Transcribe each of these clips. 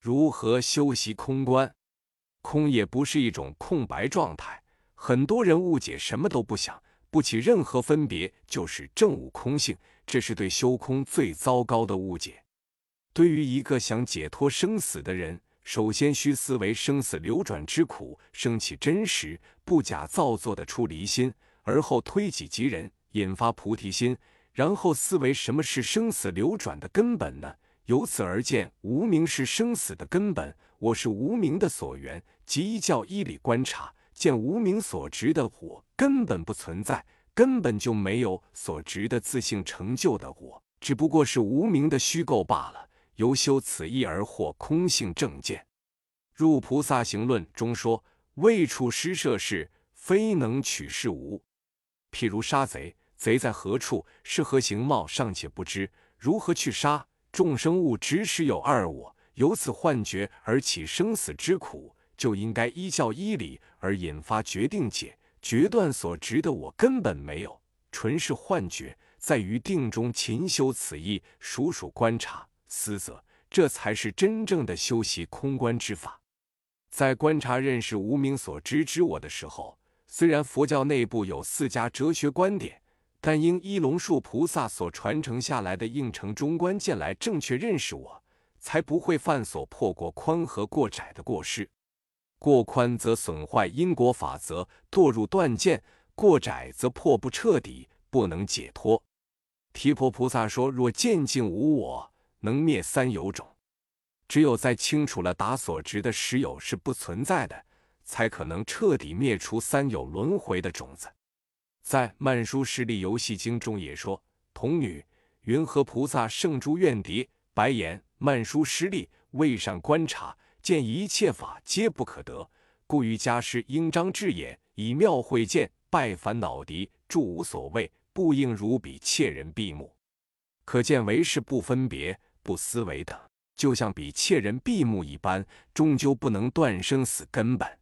如何修习空观？空也不是一种空白状态，很多人误解，什么都不想，不起任何分别，就是正悟空性，这是对修空最糟糕的误解。对于一个想解脱生死的人，首先需思维生死流转之苦，升起真实不假造作的出离心，而后推己及人，引发菩提心，然后思维什么是生死流转的根本呢？由此而见，无名是生死的根本，我是无名的所缘。即依教依理观察，见无名所执的我根本不存在，根本就没有所执的自性成就的我，只不过是无名的虚构罢了。由修此意而获空性正见。入菩萨行论中说：“未处施设事，非能取是无。譬如杀贼，贼在何处，是何形貌，尚且不知，如何去杀？众生物执持有二我，由此幻觉而起生死之苦，就应该依教依理而引发决定解，决断所执的我根本没有，纯是幻觉。在于定中勤修此意，数数观察。”思则，这才是真正的修习空观之法。在观察认识无名所知之我的时候，虽然佛教内部有四家哲学观点，但因依龙树菩萨所传承下来的应成中观见来正确认识我，才不会犯所破过宽和过窄的过失。过宽则损坏因果法则，堕入断见；过窄则破不彻底，不能解脱。提婆菩萨说：“若见境无我。”能灭三有种，只有在清楚了达所执的实有是不存在的，才可能彻底灭除三有轮回的种子。在《曼殊师利游戏经》中也说：“童女云何菩萨圣诸怨敌，白言曼殊师利未善观察，见一切法皆不可得，故于家师应张智眼，以妙慧见，拜烦恼敌，诸无所谓，不应如彼切人闭目。可见为是不分别。”不思维等，就像比切人闭目一般，终究不能断生死根本。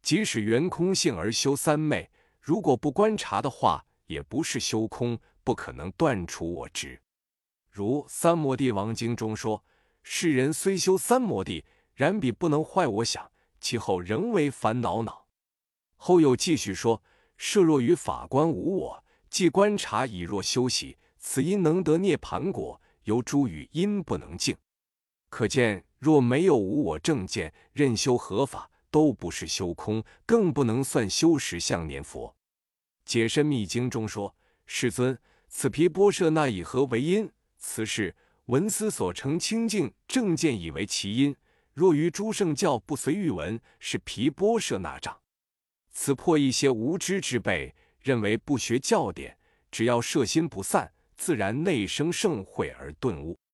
即使圆空性而修三昧，如果不观察的话，也不是修空，不可能断除我执。如《三摩地王经》中说：“世人虽修三摩地，然彼不能坏我想，其后仍为烦恼恼。”后又继续说：“设若于法观无我，即观察以若修习，此因能得涅盘果。”由诸语因不能净，可见若没有无我正见，任修何法都不是修空，更不能算修实相念佛。解深密经中说：“世尊，此毗波舍那以何为因？此事闻思所成清净正见以为其因。若于诸圣教不随欲闻，是毗波舍那障。此破一些无知之辈认为不学教典，只要摄心不散。”自然内生盛慧而顿悟。